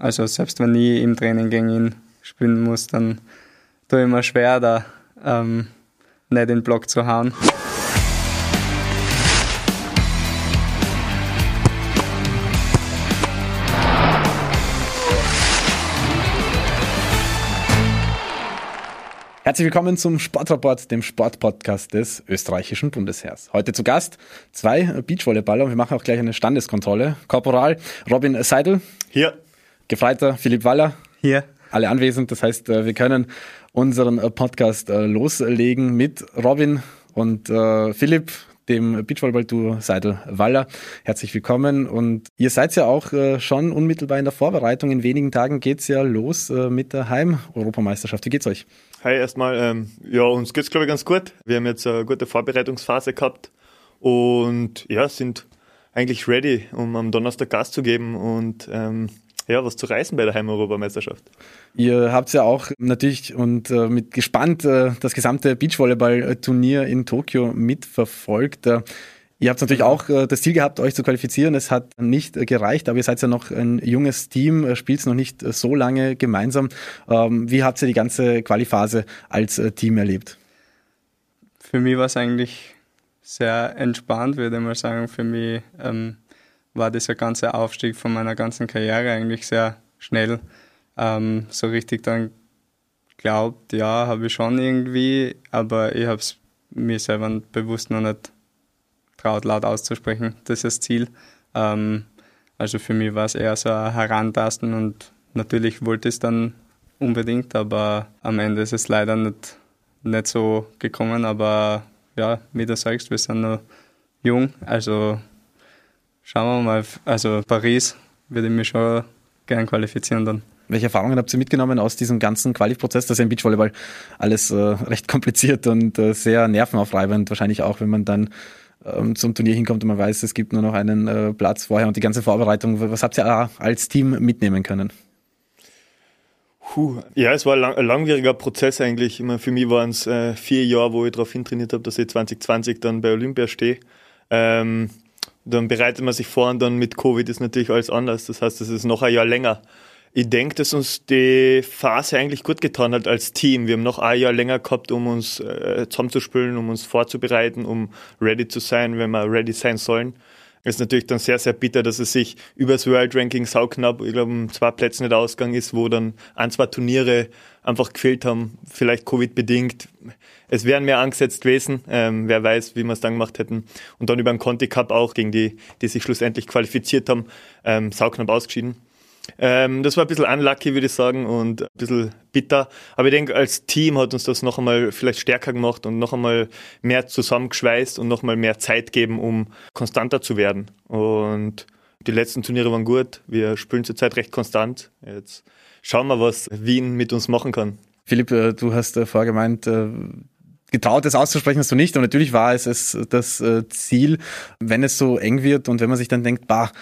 Also selbst wenn ich im Training gegen ihn spielen muss, dann tue ich mir schwer, da ähm, nicht in den Block zu hauen. Herzlich willkommen zum Sportrapport, dem Sportpodcast des österreichischen Bundesheers. Heute zu Gast zwei Beachvolleyballer und wir machen auch gleich eine Standeskontrolle. Korporal Robin Seidel. Hier. Gefreiter Philipp Waller. Hier. Alle anwesend. Das heißt, äh, wir können unseren Podcast äh, loslegen mit Robin und äh, Philipp dem Beachvolleyball-Duo Seidel Waller. Herzlich willkommen und ihr seid ja auch schon unmittelbar in der Vorbereitung. In wenigen Tagen geht's ja los mit der Heim-Europameisterschaft. Wie geht's euch? Hi, erstmal. Ähm, ja, uns geht's glaube ich ganz gut. Wir haben jetzt eine gute Vorbereitungsphase gehabt und ja, sind eigentlich ready, um am Donnerstag Gas zu geben und ähm, ja, was zu reißen bei der Heimeuropameisterschaft. Ihr habt ja auch natürlich und äh, mit gespannt äh, das gesamte Beachvolleyball-Turnier in Tokio mitverfolgt. Äh, Ihr habt natürlich auch äh, das Ziel gehabt, euch zu qualifizieren. Es hat nicht äh, gereicht, aber ihr seid ja noch ein junges Team, äh, spielt noch nicht äh, so lange gemeinsam. Ähm, wie habt ihr die ganze Qualiphase als äh, Team erlebt? Für mich war es eigentlich sehr entspannt, würde ich mal sagen. Für mich ähm, war dieser ganze Aufstieg von meiner ganzen Karriere eigentlich sehr schnell. Ähm, so richtig dann glaubt, ja, habe ich schon irgendwie, aber ich habe es mir selber bewusst noch nicht traut, laut auszusprechen. Das ist das Ziel. Ähm, also für mich war es eher so ein Herantasten und natürlich wollte ich es dann unbedingt, aber am Ende ist es leider nicht, nicht so gekommen. Aber ja, wie du sagst, wir sind noch jung, also schauen wir mal. Also Paris würde ich mich schon gern qualifizieren dann. Welche Erfahrungen habt ihr mitgenommen aus diesem ganzen Qualif-Prozess? Das ist ja im Beachvolleyball alles äh, recht kompliziert und äh, sehr nervenaufreibend, wahrscheinlich auch, wenn man dann ähm, zum Turnier hinkommt und man weiß, es gibt nur noch einen äh, Platz vorher und die ganze Vorbereitung. Was habt ihr als Team mitnehmen können? Puh. Ja, es war ein, lang, ein langwieriger Prozess eigentlich. Meine, für mich waren es äh, vier Jahre, wo ich darauf hintrainiert habe, dass ich 2020 dann bei Olympia stehe. Ähm, dann bereitet man sich vor und dann mit Covid ist natürlich alles anders. Das heißt, es ist noch ein Jahr länger. Ich denke, dass uns die Phase eigentlich gut getan hat als Team. Wir haben noch ein Jahr länger gehabt, um uns äh, zusammenzuspielen, um uns vorzubereiten, um ready zu sein, wenn wir ready sein sollen. Es ist natürlich dann sehr, sehr bitter, dass es sich über das World Ranking sauknapp, ich glaube, um zwei Plätze nicht ausgegangen ist, wo dann ein, zwei Turniere einfach gefehlt haben, vielleicht Covid-bedingt. Es wären mehr angesetzt gewesen, ähm, wer weiß, wie wir es dann gemacht hätten. Und dann über den Conti Cup auch gegen die, die sich schlussendlich qualifiziert haben, ähm, sauknapp ausgeschieden. Ähm, das war ein bisschen unlucky, würde ich sagen, und ein bisschen bitter. Aber ich denke, als Team hat uns das noch einmal vielleicht stärker gemacht und noch einmal mehr zusammengeschweißt und noch einmal mehr Zeit geben, um konstanter zu werden. Und die letzten Turniere waren gut. Wir spielen zurzeit recht konstant. Jetzt schauen wir, was Wien mit uns machen kann. Philipp, äh, du hast äh, vorher gemeint, äh, getraut, das auszusprechen hast du nicht. Und natürlich war es, es das Ziel, wenn es so eng wird und wenn man sich dann denkt, bah,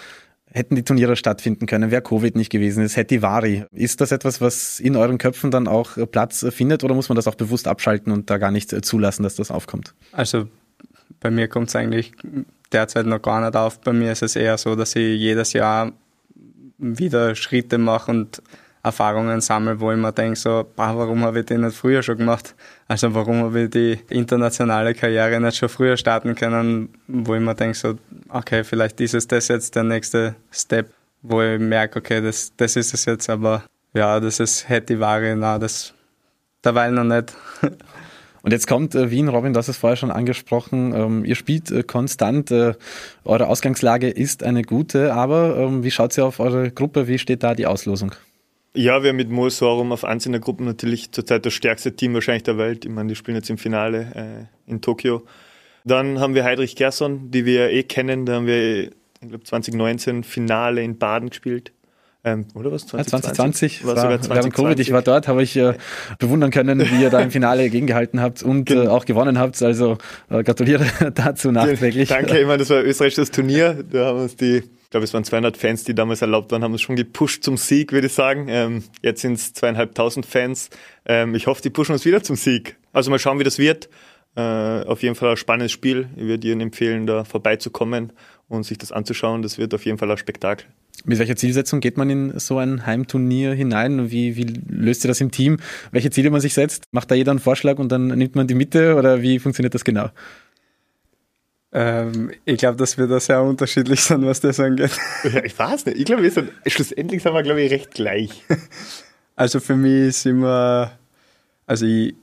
hätten die Turniere stattfinden können, wäre Covid nicht gewesen ist, hätte die Vari. Ist das etwas, was in euren Köpfen dann auch äh, Platz äh, findet oder muss man das auch bewusst abschalten und da gar nicht äh, zulassen, dass das aufkommt? Also bei mir kommt es eigentlich derzeit noch gar nicht auf. Bei mir ist es eher so, dass ich jedes Jahr wieder Schritte mache und Erfahrungen sammle, wo ich mir denke, so, bah, warum habe ich den nicht früher schon gemacht? Also warum habe ich die internationale Karriere nicht schon früher starten können, wo ich mir denke, so, okay, vielleicht ist es das jetzt der nächste Step, wo ich merke, okay, das, das ist es jetzt, aber ja, das ist hätte die Ware, na, das derweil noch nicht. Und jetzt kommt äh, Wien, Robin, hast es vorher schon angesprochen. Ähm, ihr spielt äh, konstant, äh, eure Ausgangslage ist eine gute, aber ähm, wie schaut ihr auf eure Gruppe? Wie steht da die Auslosung? Ja, wir haben mit Mosorum auf einzelner Gruppen natürlich zurzeit das stärkste Team wahrscheinlich der Welt. Ich meine, die spielen jetzt im Finale äh, in Tokio. Dann haben wir Heidrich Gerson, die wir eh kennen. Da haben wir, ich glaube, 2019 Finale in Baden gespielt. Ähm, oder was? 2020? Ja, 2020 war, sogar 2020. Während Covid, ich war dort, habe ich äh, bewundern können, wie ihr da im Finale gegengehalten habt und äh, auch gewonnen habt. Also äh, gratuliere dazu nachträglich. Danke, ich meine, das war ein österreichisches Turnier. Da haben uns die ich glaube, es waren 200 Fans, die damals erlaubt waren, haben uns schon gepusht zum Sieg, würde ich sagen. Ähm, jetzt sind es zweieinhalbtausend Fans. Ähm, ich hoffe, die pushen uns wieder zum Sieg. Also mal schauen, wie das wird. Äh, auf jeden Fall ein spannendes Spiel. Ich würde Ihnen empfehlen, da vorbeizukommen und sich das anzuschauen. Das wird auf jeden Fall ein Spektakel. Mit welcher Zielsetzung geht man in so ein Heimturnier hinein? Wie, wie löst ihr das im Team? Welche Ziele man sich setzt? Macht da jeder einen Vorschlag und dann nimmt man die Mitte oder wie funktioniert das genau? Ähm, ich glaube, dass wir da sehr unterschiedlich sind, was das angeht. Ja, ich weiß nicht. Ich glaube, wir sind, schlussendlich sind wir, glaube ich, recht gleich. Also für mich ist immer, also ich,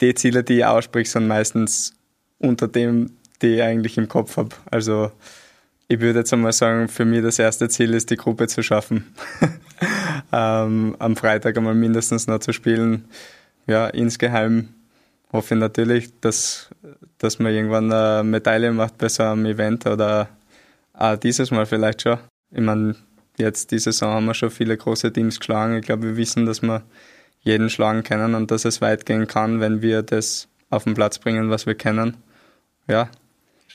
die Ziele, die ich ausspreche, sind meistens unter dem, die ich eigentlich im Kopf habe. Also ich würde jetzt einmal sagen, für mich das erste Ziel ist, die Gruppe zu schaffen. ähm, am Freitag einmal mindestens noch zu spielen. Ja, insgeheim hoffe ich natürlich, dass, dass man irgendwann eine Medaille macht bei so einem Event oder auch dieses Mal vielleicht schon. Ich meine, jetzt diese Saison haben wir schon viele große Teams geschlagen. Ich glaube, wir wissen, dass wir jeden schlagen können und dass es weit gehen kann, wenn wir das auf den Platz bringen, was wir kennen. Ja.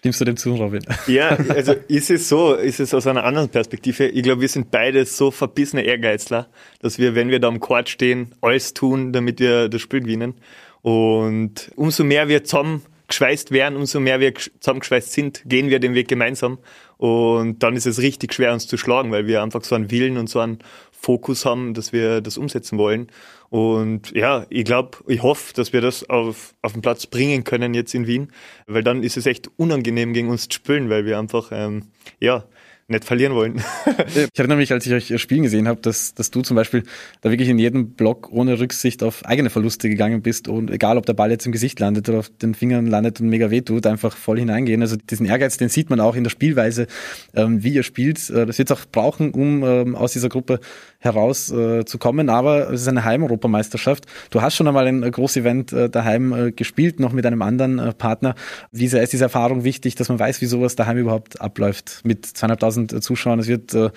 Stimmst du dem zu, Robin? Ja, also ist es so, ist es aus einer anderen Perspektive. Ich glaube, wir sind beide so verbissene Ehrgeizler, dass wir, wenn wir da am Court stehen, alles tun, damit wir das Spiel gewinnen. Und umso mehr wir zusammengeschweißt werden, umso mehr wir zusammengeschweißt sind, gehen wir den Weg gemeinsam. Und dann ist es richtig schwer, uns zu schlagen, weil wir einfach so einen Willen und so einen Fokus haben, dass wir das umsetzen wollen. Und ja, ich glaube, ich hoffe, dass wir das auf, auf den Platz bringen können jetzt in Wien, weil dann ist es echt unangenehm gegen uns zu spielen, weil wir einfach, ähm, ja, nicht verlieren wollen. ich erinnere mich, als ich euch spielen gesehen habe, dass, dass du zum Beispiel da wirklich in jedem Block ohne Rücksicht auf eigene Verluste gegangen bist und egal, ob der Ball jetzt im Gesicht landet oder auf den Fingern landet und mega wehtut, einfach voll hineingehen. Also diesen Ehrgeiz, den sieht man auch in der Spielweise, ähm, wie ihr spielt. Äh, das wird es auch brauchen, um ähm, aus dieser Gruppe herauszukommen. Äh, Aber es ist eine Heimeuropameisterschaft. Du hast schon einmal ein äh, Großevent äh, daheim äh, gespielt, noch mit einem anderen äh, Partner. Wie sehr ist diese Erfahrung wichtig, dass man weiß, wie sowas daheim überhaupt abläuft mit zweieinhalbtausend äh, Zuschauern? Es wird äh,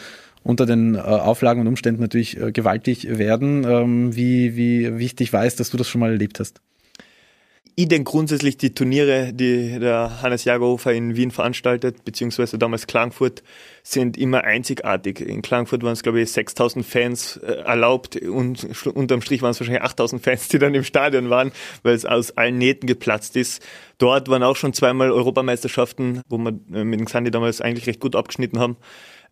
unter den Auflagen und Umständen natürlich gewaltig werden. Ähm, wie, wie wichtig weiß, dass du das schon mal erlebt hast? Ich denke grundsätzlich die Turniere, die der Hannes Jagerhofer in Wien veranstaltet, beziehungsweise damals Klagenfurt, sind immer einzigartig. In Klagenfurt waren es, glaube ich, 6000 Fans äh, erlaubt und unterm Strich waren es wahrscheinlich 8000 Fans, die dann im Stadion waren, weil es aus allen Nähten geplatzt ist. Dort waren auch schon zweimal Europameisterschaften, wo wir äh, mit dem Xandi damals eigentlich recht gut abgeschnitten haben.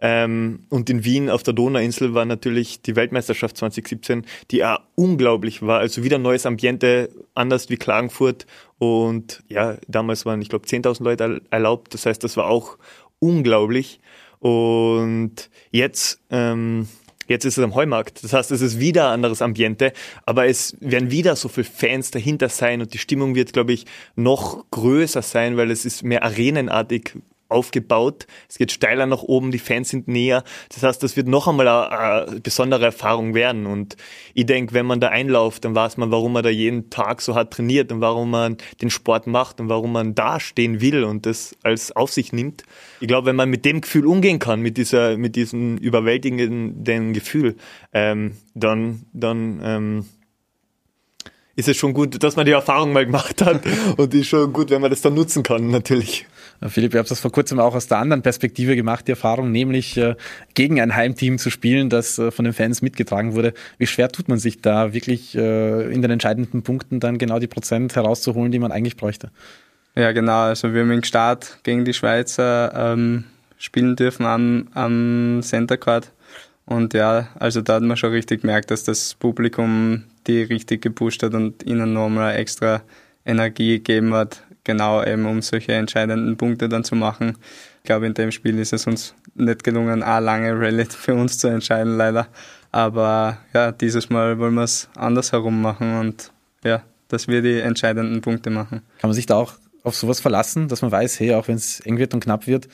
Ähm, und in Wien auf der Donauinsel war natürlich die Weltmeisterschaft 2017, die auch unglaublich war. Also wieder neues Ambiente, anders wie Klagenfurt. Und ja, damals waren, ich glaube, 10.000 Leute erlaubt. Das heißt, das war auch unglaublich. Und jetzt, ähm, jetzt ist es am Heumarkt. Das heißt, es ist wieder ein anderes Ambiente, aber es werden wieder so viele Fans dahinter sein und die Stimmung wird, glaube ich, noch größer sein, weil es ist mehr arenenartig aufgebaut. Es geht steiler nach oben, die Fans sind näher. Das heißt, das wird noch einmal eine, eine besondere Erfahrung werden. Und ich denke, wenn man da einläuft, dann weiß man, warum man da jeden Tag so hart trainiert und warum man den Sport macht und warum man da stehen will und das als auf sich nimmt. Ich glaube, wenn man mit dem Gefühl umgehen kann, mit dieser, mit diesem überwältigenden Gefühl, ähm, dann, dann ähm, ist es schon gut, dass man die Erfahrung mal gemacht hat und ist schon gut, wenn man das dann nutzen kann, natürlich. Philipp, ihr habt das vor kurzem auch aus der anderen Perspektive gemacht, die Erfahrung, nämlich äh, gegen ein Heimteam zu spielen, das äh, von den Fans mitgetragen wurde. Wie schwer tut man sich da wirklich äh, in den entscheidenden Punkten dann genau die Prozent herauszuholen, die man eigentlich bräuchte? Ja, genau. Also wir haben im Start gegen die Schweizer ähm, spielen dürfen am, am Center Court. Und ja, also da hat man schon richtig gemerkt, dass das Publikum die richtig gepusht hat und ihnen nochmal extra Energie gegeben hat, genau eben um solche entscheidenden Punkte dann zu machen. Ich glaube, in dem Spiel ist es uns nicht gelungen, eine lange Rallye für uns zu entscheiden, leider. Aber ja, dieses Mal wollen wir es anders herum machen und ja, dass wir die entscheidenden Punkte machen. Kann man sich da auch auf sowas verlassen, dass man weiß, hey, auch wenn es eng wird und knapp wird,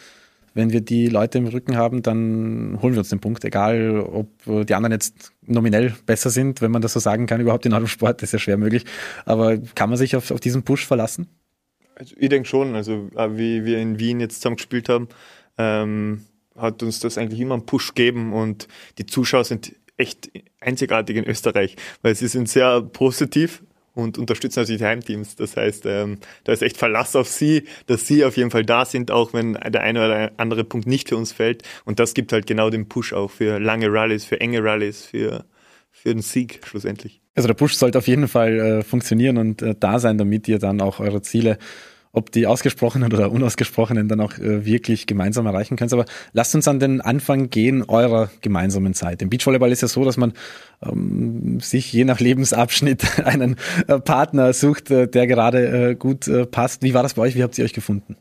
wenn wir die Leute im Rücken haben, dann holen wir uns den Punkt, egal ob die anderen jetzt nominell besser sind, wenn man das so sagen kann, überhaupt in eurem Sport, das ist ja schwer möglich. Aber kann man sich auf, auf diesen Push verlassen? Also ich denke schon, also äh, wie wir in Wien jetzt zusammen gespielt haben, ähm, hat uns das eigentlich immer einen Push gegeben und die Zuschauer sind echt einzigartig in Österreich, weil sie sind sehr positiv und unterstützen natürlich die Heimteams. Das heißt, ähm, da ist echt Verlass auf sie, dass sie auf jeden Fall da sind, auch wenn der eine oder andere Punkt nicht für uns fällt. Und das gibt halt genau den Push auch für lange Rallyes, für enge Rallyes, für, für den Sieg schlussendlich. Also der Push sollte auf jeden Fall äh, funktionieren und äh, da sein, damit ihr dann auch eure Ziele ob die ausgesprochenen oder unausgesprochenen dann auch äh, wirklich gemeinsam erreichen können. Aber lasst uns an den Anfang gehen eurer gemeinsamen Zeit. Im Beachvolleyball ist ja so, dass man ähm, sich je nach Lebensabschnitt einen äh, Partner sucht, äh, der gerade äh, gut äh, passt. Wie war das bei euch? Wie habt ihr euch gefunden?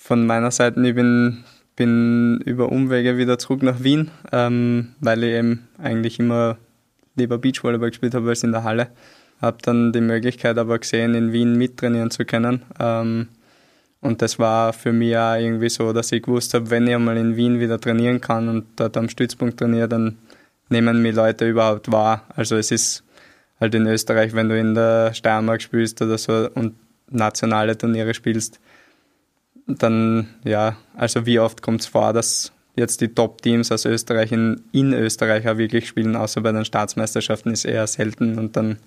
Von meiner Seite, ich bin, bin über Umwege wieder zurück nach Wien, ähm, weil ich eben eigentlich immer lieber Beachvolleyball gespielt habe als in der Halle. Habe dann die Möglichkeit aber gesehen, in Wien mittrainieren zu können. Ähm, und das war für mich auch irgendwie so, dass ich gewusst habe, wenn ich einmal in Wien wieder trainieren kann und dort am Stützpunkt trainiere, dann nehmen mich Leute überhaupt wahr. Also es ist halt in Österreich, wenn du in der Steiermark spielst oder so und nationale Turniere spielst, dann ja, also wie oft kommt es vor, dass jetzt die Top-Teams aus Österreich in, in Österreich auch wirklich spielen, außer bei den Staatsmeisterschaften ist eher selten und dann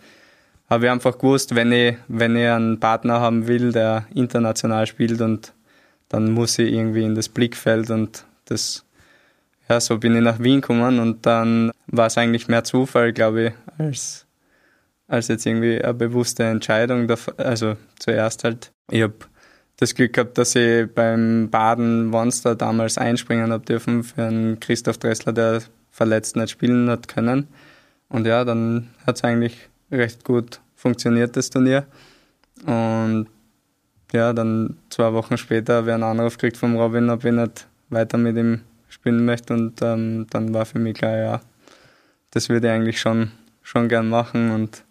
habe ich einfach gewusst, wenn ich, wenn ich einen Partner haben will, der international spielt und dann muss ich irgendwie in das Blickfeld und das, ja, so bin ich nach Wien gekommen und dann war es eigentlich mehr Zufall, glaube ich, als, als jetzt irgendwie eine bewusste Entscheidung. Also zuerst halt, ich habe das Glück gehabt, dass ich beim Baden Monster damals einspringen habe dürfen für einen Christoph Dressler, der verletzt nicht spielen hat können. Und ja, dann hat es eigentlich recht gut funktioniert, das Turnier. Und ja, dann zwei Wochen später habe ich einen Anruf gekriegt vom Robin, ob ich nicht weiter mit ihm spielen möchte. Und ähm, dann war für mich klar, ja, das würde ich eigentlich schon, schon gern machen. Und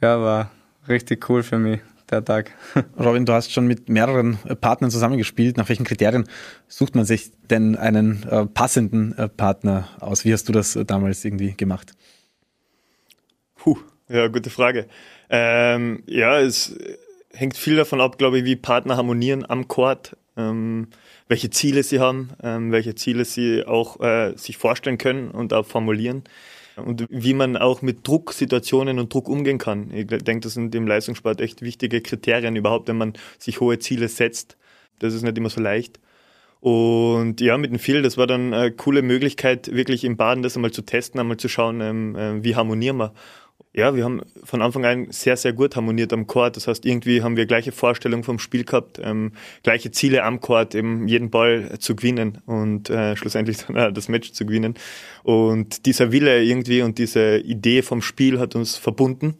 ja, war richtig cool für mich der Tag. Robin, du hast schon mit mehreren äh, Partnern zusammengespielt. Nach welchen Kriterien sucht man sich denn einen äh, passenden äh, Partner aus? Wie hast du das äh, damals irgendwie gemacht? Puh, ja, gute Frage. Ähm, ja, es hängt viel davon ab, glaube ich, wie Partner harmonieren am Court, ähm, welche Ziele sie haben, ähm, welche Ziele sie auch äh, sich vorstellen können und auch formulieren und wie man auch mit Drucksituationen und Druck umgehen kann. Ich denke, das sind im Leistungssport echt wichtige Kriterien überhaupt, wenn man sich hohe Ziele setzt. Das ist nicht immer so leicht. Und ja, mit dem Phil, das war dann eine coole Möglichkeit, wirklich im Baden das einmal zu testen, einmal zu schauen, ähm, äh, wie harmonieren wir. Ja, wir haben von Anfang an sehr, sehr gut harmoniert am Court. Das heißt, irgendwie haben wir gleiche Vorstellung vom Spiel gehabt, ähm, gleiche Ziele am Court, eben jeden Ball zu gewinnen und äh, schlussendlich dann auch das Match zu gewinnen. Und dieser Wille irgendwie und diese Idee vom Spiel hat uns verbunden.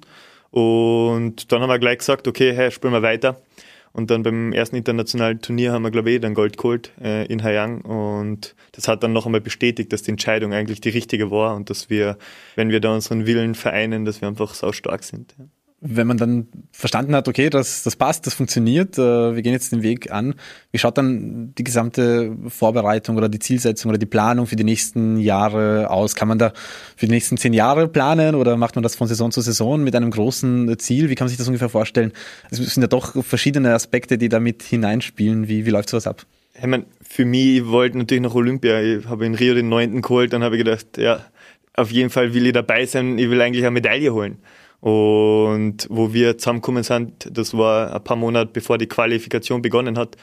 Und dann haben wir gleich gesagt, okay, hey, spielen wir weiter. Und dann beim ersten internationalen Turnier haben wir, glaube ich, dann Gold geholt äh, in Hayang. Und das hat dann noch einmal bestätigt, dass die Entscheidung eigentlich die richtige war und dass wir, wenn wir da unseren Willen vereinen, dass wir einfach sau stark sind. Ja wenn man dann verstanden hat, okay, das, das passt, das funktioniert, äh, wir gehen jetzt den Weg an, wie schaut dann die gesamte Vorbereitung oder die Zielsetzung oder die Planung für die nächsten Jahre aus? Kann man da für die nächsten zehn Jahre planen oder macht man das von Saison zu Saison mit einem großen Ziel? Wie kann man sich das ungefähr vorstellen? Es sind ja doch verschiedene Aspekte, die damit hineinspielen. Wie, wie läuft sowas ab? Ich meine, für mich, ich wollte natürlich nach Olympia. Ich habe in Rio den neunten geholt, dann habe ich gedacht, ja, auf jeden Fall will ich dabei sein, ich will eigentlich eine Medaille holen. Und wo wir zusammengekommen sind, das war ein paar Monate bevor die Qualifikation begonnen hat.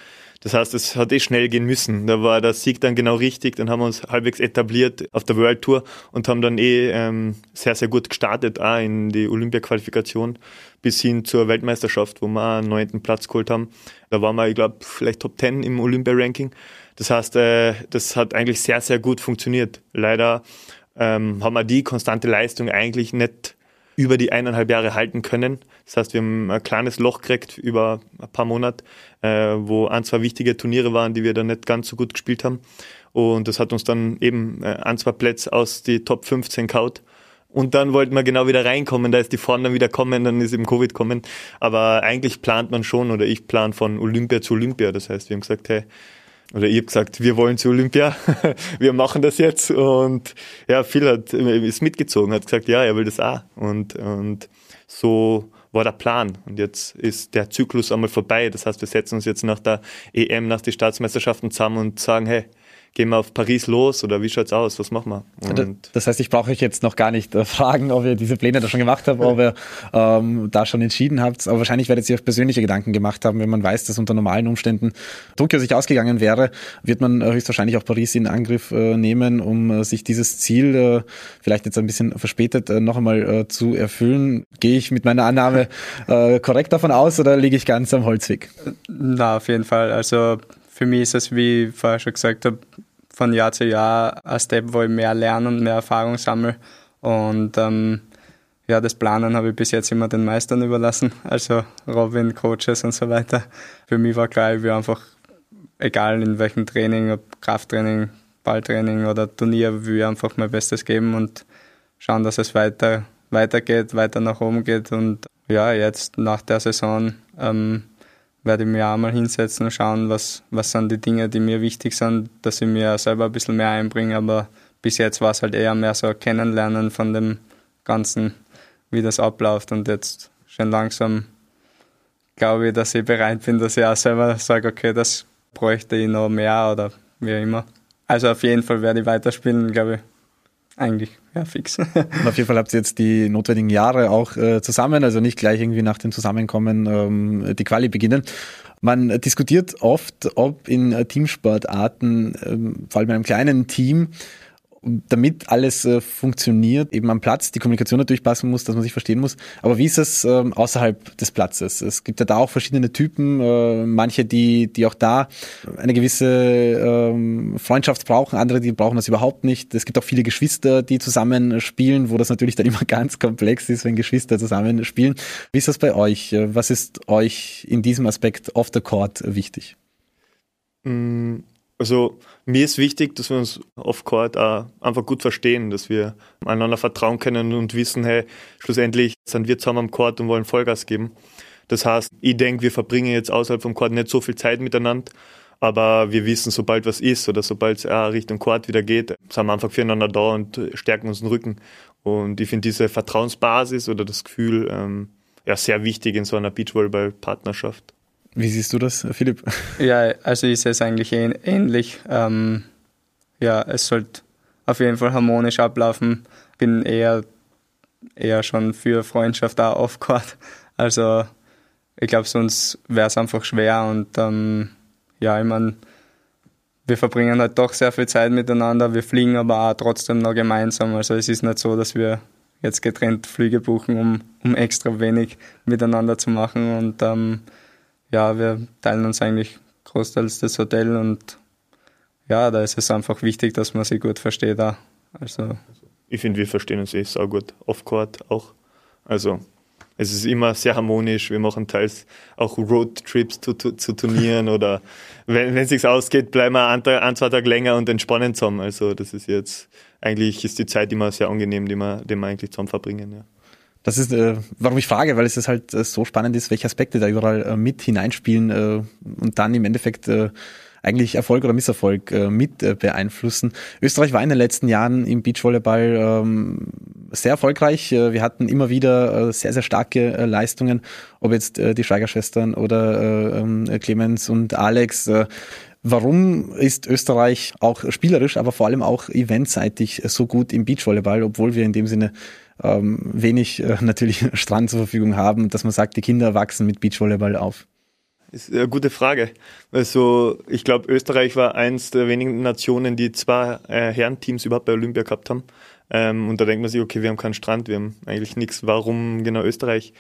Das heißt, es hat eh schnell gehen müssen. Da war der Sieg dann genau richtig. Dann haben wir uns halbwegs etabliert auf der World Tour und haben dann eh ähm, sehr, sehr gut gestartet, auch in die Olympia-Qualifikation bis hin zur Weltmeisterschaft, wo wir einen neunten Platz geholt haben. Da waren wir, ich glaube, vielleicht Top Ten im Olympia-Ranking. Das heißt, äh, das hat eigentlich sehr, sehr gut funktioniert. Leider ähm, haben wir die konstante Leistung eigentlich nicht über die eineinhalb Jahre halten können. Das heißt, wir haben ein kleines Loch gekriegt über ein paar Monate, äh, wo ein, zwei wichtige Turniere waren, die wir dann nicht ganz so gut gespielt haben. Und das hat uns dann eben äh, ein, zwei Plätze aus die Top 15 kaut. Und dann wollten wir genau wieder reinkommen, da ist die Form dann wieder kommen, dann ist eben Covid kommen. Aber eigentlich plant man schon, oder ich plan von Olympia zu Olympia. Das heißt, wir haben gesagt, hey, oder ich habe gesagt, wir wollen zu Olympia, wir machen das jetzt. Und ja, Phil hat, ist mitgezogen, hat gesagt, ja, er will das auch. Und, und so war der Plan. Und jetzt ist der Zyklus einmal vorbei, das heißt, wir setzen uns jetzt nach der EM, nach den Staatsmeisterschaften zusammen und sagen, hey, gehen wir auf Paris los oder wie schaut's aus? Was machen wir? Und das heißt, ich brauche euch jetzt noch gar nicht äh, fragen, ob ihr diese Pläne da schon gemacht habt, ob ihr ähm, da schon entschieden habt. Aber wahrscheinlich werdet ihr euch persönliche Gedanken gemacht haben, wenn man weiß, dass unter normalen Umständen Tokio sich ausgegangen wäre, wird man äh, höchstwahrscheinlich auch Paris in Angriff äh, nehmen, um äh, sich dieses Ziel, äh, vielleicht jetzt ein bisschen verspätet, äh, noch einmal äh, zu erfüllen. Gehe ich mit meiner Annahme äh, korrekt davon aus oder liege ich ganz am Holzweg? Na, auf jeden Fall. Also für mich ist es, wie ich vorher schon gesagt habe, von Jahr zu Jahr ein Step, wo ich mehr lerne und mehr Erfahrung sammle. Und ähm, ja, das Planen habe ich bis jetzt immer den Meistern überlassen, also Robin, Coaches und so weiter. Für mich war klar, ich will einfach, egal in welchem Training, ob Krafttraining, Balltraining oder Turnier, will ich einfach mein Bestes geben und schauen, dass es weiter weitergeht, weiter nach oben geht. Und ja, jetzt nach der Saison ähm, werde ich mir auch mal hinsetzen und schauen, was, was sind die Dinge, die mir wichtig sind, dass ich mir selber ein bisschen mehr einbringe. Aber bis jetzt war es halt eher mehr so Kennenlernen von dem Ganzen, wie das abläuft. Und jetzt schon langsam glaube ich, dass ich bereit bin, dass ich auch selber sage, okay, das bräuchte ich noch mehr oder wie immer. Also auf jeden Fall werde ich weiterspielen, glaube ich. Eigentlich, ja, fix. Und auf jeden Fall habt ihr jetzt die notwendigen Jahre auch äh, zusammen, also nicht gleich irgendwie nach dem Zusammenkommen ähm, die Quali beginnen. Man diskutiert oft, ob in Teamsportarten, ähm, vor allem in einem kleinen Team, damit alles äh, funktioniert, eben am Platz, die Kommunikation natürlich passen muss, dass man sich verstehen muss. Aber wie ist es ähm, außerhalb des Platzes? Es gibt ja da auch verschiedene Typen, äh, manche, die, die auch da eine gewisse ähm, Freundschaft brauchen, andere, die brauchen das überhaupt nicht. Es gibt auch viele Geschwister, die zusammen spielen, wo das natürlich dann immer ganz komplex ist, wenn Geschwister zusammen spielen. Wie ist das bei euch? Was ist euch in diesem Aspekt off the court wichtig? Mm also mir ist wichtig, dass wir uns off-court auch einfach gut verstehen, dass wir einander vertrauen können und wissen, hey, schlussendlich sind wir zusammen am Court und wollen Vollgas geben. Das heißt, ich denke, wir verbringen jetzt außerhalb vom Court nicht so viel Zeit miteinander, aber wir wissen, sobald was ist oder sobald es Richtung Court wieder geht, sind wir einfach füreinander da und stärken uns den Rücken. Und ich finde diese Vertrauensbasis oder das Gefühl ähm, ja sehr wichtig in so einer Beachvolleyball-Partnerschaft. Wie siehst du das, Philipp? Ja, also ich sehe es eigentlich ähnlich. Ähm, ja, es sollte auf jeden Fall harmonisch ablaufen. Bin eher, eher schon für Freundschaft auch off-court. Also ich glaube, sonst wäre es einfach schwer und ähm, ja, ich meine, wir verbringen halt doch sehr viel Zeit miteinander, wir fliegen aber auch trotzdem noch gemeinsam. Also es ist nicht so, dass wir jetzt getrennt Flüge buchen, um, um extra wenig miteinander zu machen und ähm, ja, wir teilen uns eigentlich großteils das Hotel und ja, da ist es einfach wichtig, dass man sich gut versteht. Auch. Also. Ich finde, wir verstehen uns eh sehr gut. Off-Court auch. Also, es ist immer sehr harmonisch. Wir machen teils auch Roadtrips zu, zu, zu Turnieren oder wenn es sich ausgeht, bleiben wir ein, ein, zwei Tage länger und entspannen zusammen. Also, das ist jetzt, eigentlich ist die Zeit immer sehr angenehm, die wir, die wir eigentlich zusammen verbringen. Ja. Das ist, äh, warum ich frage, weil es ist halt äh, so spannend ist, welche Aspekte da überall äh, mit hineinspielen äh, und dann im Endeffekt äh, eigentlich Erfolg oder Misserfolg äh, mit äh, beeinflussen. Österreich war in den letzten Jahren im Beachvolleyball ähm, sehr erfolgreich. Äh, wir hatten immer wieder äh, sehr, sehr starke äh, Leistungen, ob jetzt äh, die Schweiger-Schwestern oder äh, ähm, Clemens und Alex. Äh, Warum ist Österreich auch spielerisch, aber vor allem auch eventseitig so gut im Beachvolleyball, obwohl wir in dem Sinne ähm, wenig äh, natürlich Strand zur Verfügung haben, dass man sagt, die Kinder wachsen mit Beachvolleyball auf? Ist eine gute Frage. Also ich glaube, Österreich war eins der wenigen Nationen, die zwei äh, Herrenteams überhaupt bei Olympia gehabt haben. Ähm, und da denkt man sich, okay, wir haben keinen Strand, wir haben eigentlich nichts. Warum genau Österreich?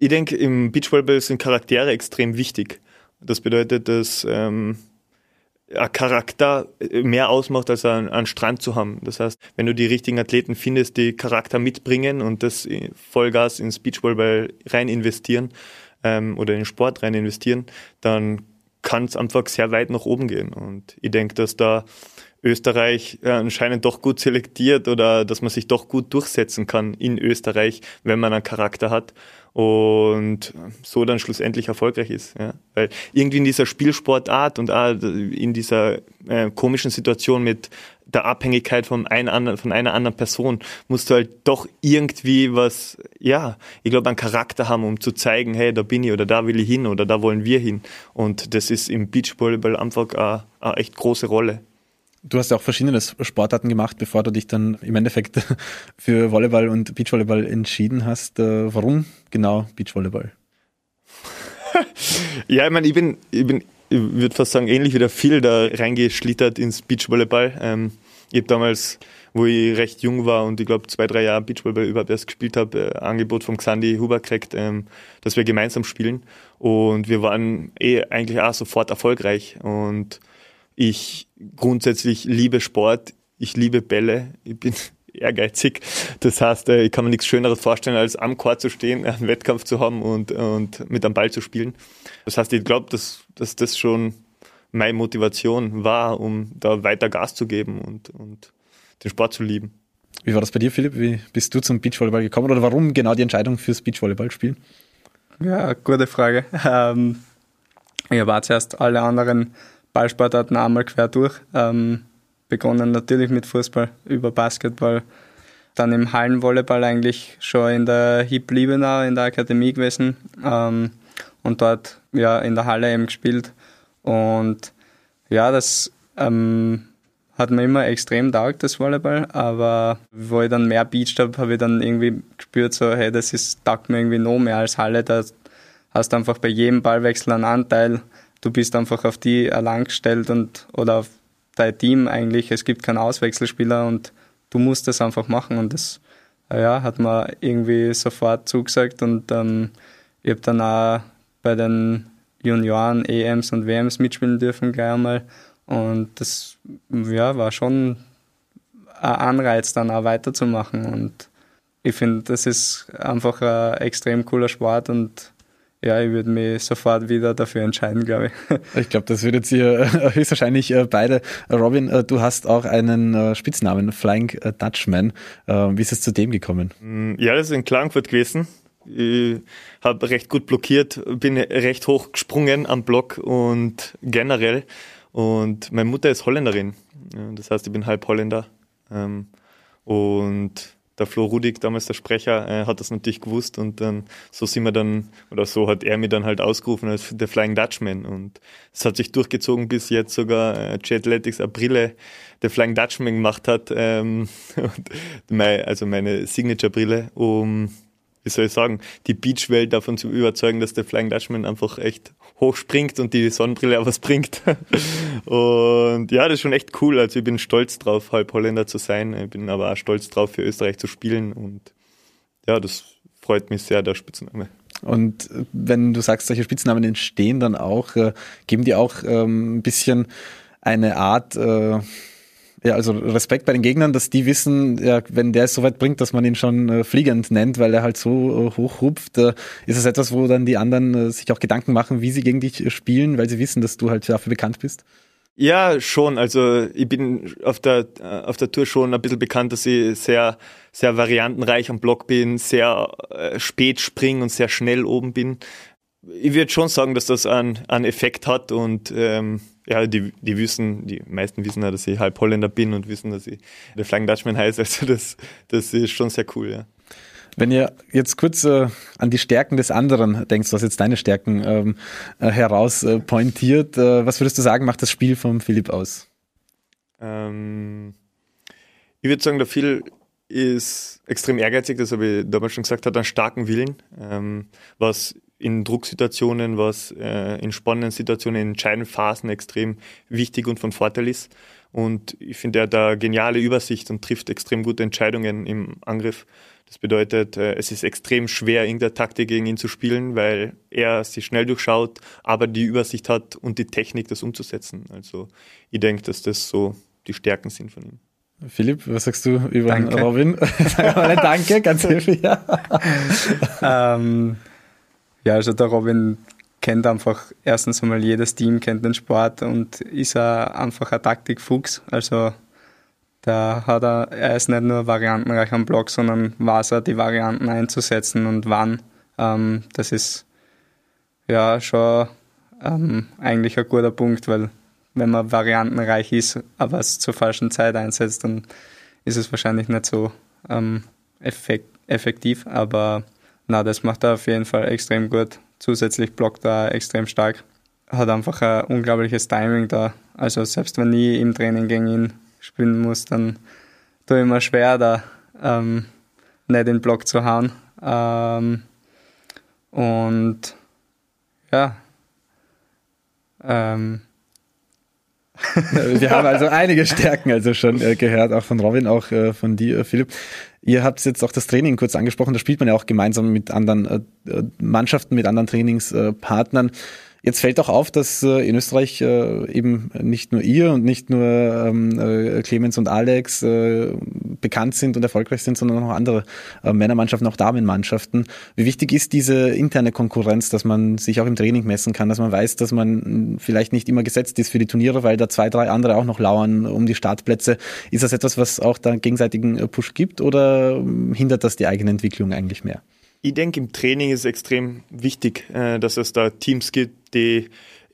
Ich denke, im Beachvolleyball sind Charaktere extrem wichtig. Das bedeutet, dass ähm, Charakter mehr ausmacht, als einen, einen Strand zu haben. Das heißt, wenn du die richtigen Athleten findest, die Charakter mitbringen und das Vollgas ins Beachvolleyball rein investieren ähm, oder in den Sport rein investieren, dann kann es einfach sehr weit nach oben gehen. Und ich denke, dass da Österreich äh, anscheinend doch gut selektiert oder dass man sich doch gut durchsetzen kann in Österreich, wenn man einen Charakter hat und so dann schlussendlich erfolgreich ist. Ja? Weil irgendwie in dieser Spielsportart und auch in dieser äh, komischen Situation mit der Abhängigkeit von, ein, von einer anderen Person musst du halt doch irgendwie was, ja, ich glaube, einen Charakter haben, um zu zeigen, hey, da bin ich oder da will ich hin oder da wollen wir hin. Und das ist im Beachvolleyball einfach eine, eine echt große Rolle. Du hast ja auch verschiedene Sportarten gemacht, bevor du dich dann im Endeffekt für Volleyball und Beachvolleyball entschieden hast. Äh, warum genau Beachvolleyball? ja, ich meine, ich bin, ich bin, ich würde fast sagen, ähnlich wie der Phil da reingeschlittert ins Beachvolleyball. Ähm, ich habe damals, wo ich recht jung war und ich glaube zwei, drei Jahre Beachvolleyball überhaupt erst gespielt habe, äh, Angebot vom Xandi Huber gekriegt, ähm, dass wir gemeinsam spielen. Und wir waren eh eigentlich auch sofort erfolgreich. Und ich grundsätzlich liebe Sport, ich liebe Bälle, ich bin ehrgeizig. Das heißt, äh, ich kann mir nichts Schöneres vorstellen, als am Court zu stehen, einen Wettkampf zu haben und, und mit einem Ball zu spielen. Das heißt, ich glaube, dass, dass das schon meine Motivation war, um da weiter Gas zu geben und, und den Sport zu lieben. Wie war das bei dir, Philipp? Wie bist du zum Beachvolleyball gekommen oder warum genau die Entscheidung fürs Beachvolleyball spielen? Ja, gute Frage. Ähm, ich habe zuerst alle anderen Ballsportarten einmal quer durch. Ähm, begonnen natürlich mit Fußball, über Basketball, dann im Hallenvolleyball eigentlich schon in der HIP Liebenau in der Akademie gewesen ähm, und dort ja in der Halle eben gespielt. Und ja, das ähm, hat mir immer extrem taugt, das Volleyball, aber wo ich dann mehr beacht habe, habe ich dann irgendwie gespürt, so, hey, das ist, taugt mir irgendwie noch mehr als Halle, da hast du einfach bei jedem Ballwechsel einen Anteil, du bist einfach auf die allein gestellt und, oder auf dein Team eigentlich, es gibt keinen Auswechselspieler und du musst das einfach machen. Und das, ja, hat mir irgendwie sofort zugesagt. Und ähm, ich habe dann auch bei den Junioren, EMs und WMs mitspielen dürfen gleich einmal. Und das ja, war schon ein Anreiz, dann auch weiterzumachen. Und ich finde, das ist einfach ein extrem cooler Sport und ja, ich würde mich sofort wieder dafür entscheiden, glaube ich. Ich glaube, das würdet ihr höchstwahrscheinlich äh, beide. Robin, äh, du hast auch einen äh, Spitznamen, Flying Dutchman. Wie ist es zu dem gekommen? Mm, ja, das ist in Klagenfurt gewesen. Ich habe recht gut blockiert, bin recht hoch gesprungen am Block und generell und meine Mutter ist Holländerin. Das heißt, ich bin halb Holländer. Ähm, und der Flo Rudig, damals der Sprecher, äh, hat das natürlich gewusst und dann so sind wir dann, oder so hat er mich dann halt ausgerufen als der Flying Dutchman und es hat sich durchgezogen, bis jetzt sogar äh, G-Athletics eine Brille der Flying Dutchman gemacht hat, ähm, also meine Signature-Brille, um wie soll ich sagen, die Beachwelt davon zu überzeugen, dass der Flying Dutchman einfach echt hoch springt und die Sonnenbrille auch was bringt. und ja, das ist schon echt cool. Also ich bin stolz drauf, halb Holländer zu sein. Ich bin aber auch stolz drauf, für Österreich zu spielen. Und ja, das freut mich sehr, der Spitzname. Und wenn du sagst, solche Spitznamen entstehen dann auch, äh, geben die auch ähm, ein bisschen eine Art, äh, ja, also Respekt bei den Gegnern, dass die wissen, ja, wenn der es so weit bringt, dass man ihn schon äh, fliegend nennt, weil er halt so äh, hoch hupft, äh, ist es etwas, wo dann die anderen äh, sich auch Gedanken machen, wie sie gegen dich äh, spielen, weil sie wissen, dass du halt dafür bekannt bist? Ja, schon. Also ich bin auf der äh, auf der Tour schon ein bisschen bekannt, dass ich sehr sehr variantenreich am Block bin, sehr äh, spät springe und sehr schnell oben bin. Ich würde schon sagen, dass das einen, einen Effekt hat und ähm, ja, die, die wissen, die meisten wissen ja, dass ich halb Holländer bin und wissen, dass ich der Flying Dutchman heiße. Also das, das ist schon sehr cool, ja. Wenn ihr jetzt kurz äh, an die Stärken des anderen denkst, was jetzt deine Stärken ähm, äh, heraus äh, pointiert, äh, was würdest du sagen, macht das Spiel vom Philipp aus? Ähm, ich würde sagen, der Phil ist extrem ehrgeizig, das habe ich damals schon gesagt, hat einen starken Willen, ähm, was in Drucksituationen, was äh, in spannenden Situationen, in entscheidenden Phasen extrem wichtig und von Vorteil ist. Und ich finde, er hat da geniale Übersicht und trifft extrem gute Entscheidungen im Angriff. Das bedeutet, äh, es ist extrem schwer, irgendeine Taktik gegen ihn zu spielen, weil er sie schnell durchschaut, aber die Übersicht hat und die Technik, das umzusetzen. Also ich denke, dass das so die Stärken sind von ihm. Philipp, was sagst du über Danke. Robin? Danke, ganz hilfreich. ähm, ja, also der Robin kennt einfach erstens einmal jedes Team, kennt den Sport und ist einfach ein Taktikfuchs. Also da hat er, er ist nicht nur variantenreich am Block, sondern weiß er, die Varianten einzusetzen und wann. Ähm, das ist ja schon ähm, eigentlich ein guter Punkt, weil wenn man variantenreich ist, aber es zur falschen Zeit einsetzt, dann ist es wahrscheinlich nicht so ähm, effekt, effektiv. Aber na, das macht er auf jeden Fall extrem gut. Zusätzlich blockt er extrem stark. hat einfach ein unglaubliches Timing da. Also selbst wenn ich im Training gegen ihn spielen muss, dann tue ich mir schwer, da ähm, nicht den Block zu hauen. Ähm, und ja, ähm, wir haben also einige Stärken also schon äh, gehört, auch von Robin, auch äh, von dir, Philipp. Ihr habt jetzt auch das Training kurz angesprochen, da spielt man ja auch gemeinsam mit anderen äh, Mannschaften, mit anderen Trainingspartnern. Jetzt fällt auch auf, dass äh, in Österreich äh, eben nicht nur ihr und nicht nur ähm, äh, Clemens und Alex äh, bekannt sind und erfolgreich sind, sondern auch andere äh, Männermannschaften, auch Damenmannschaften. Wie wichtig ist diese interne Konkurrenz, dass man sich auch im Training messen kann, dass man weiß, dass man vielleicht nicht immer gesetzt ist für die Turniere, weil da zwei, drei andere auch noch lauern um die Startplätze. Ist das etwas, was auch da gegenseitigen äh, Push gibt oder ähm, hindert das die eigene Entwicklung eigentlich mehr? Ich denke, im Training ist extrem wichtig, äh, dass es da Teams gibt, die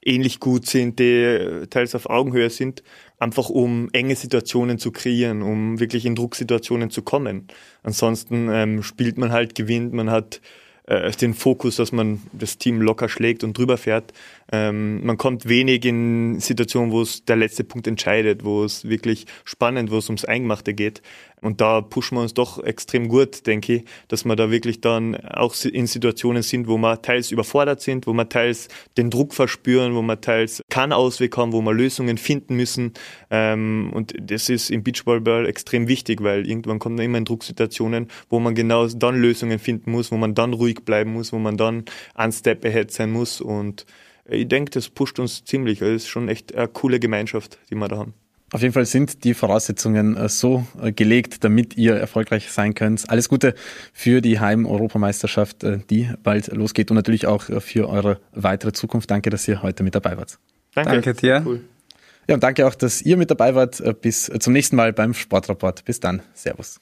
ähnlich gut sind, die teils auf Augenhöhe sind, einfach um enge Situationen zu kreieren, um wirklich in Drucksituationen zu kommen. Ansonsten ähm, spielt man halt, gewinnt, man hat äh, den Fokus, dass man das Team locker schlägt und drüber fährt. Ähm, man kommt wenig in Situationen, wo es der letzte Punkt entscheidet, wo es wirklich spannend, wo es ums Eingemachte geht. Und da pushen wir uns doch extrem gut, denke ich, dass wir da wirklich dann auch in Situationen sind, wo wir teils überfordert sind, wo wir teils den Druck verspüren, wo wir teils keinen Ausweg haben, wo wir Lösungen finden müssen. Ähm, und das ist im Beachvolleyball extrem wichtig, weil irgendwann kommt man immer in Drucksituationen, wo man genau dann Lösungen finden muss, wo man dann ruhig bleiben muss, wo man dann ein Step ahead sein muss. Und ich denke, das pusht uns ziemlich. Es ist schon echt eine coole Gemeinschaft, die wir da haben. Auf jeden Fall sind die Voraussetzungen äh, so äh, gelegt, damit ihr erfolgreich sein könnt. Alles Gute für die Heim-Europameisterschaft, äh, die bald losgeht und natürlich auch für eure weitere Zukunft. Danke, dass ihr heute mit dabei wart. Danke, danke dir. Cool. Ja, und danke auch, dass ihr mit dabei wart. Bis zum nächsten Mal beim Sportrapport. Bis dann. Servus.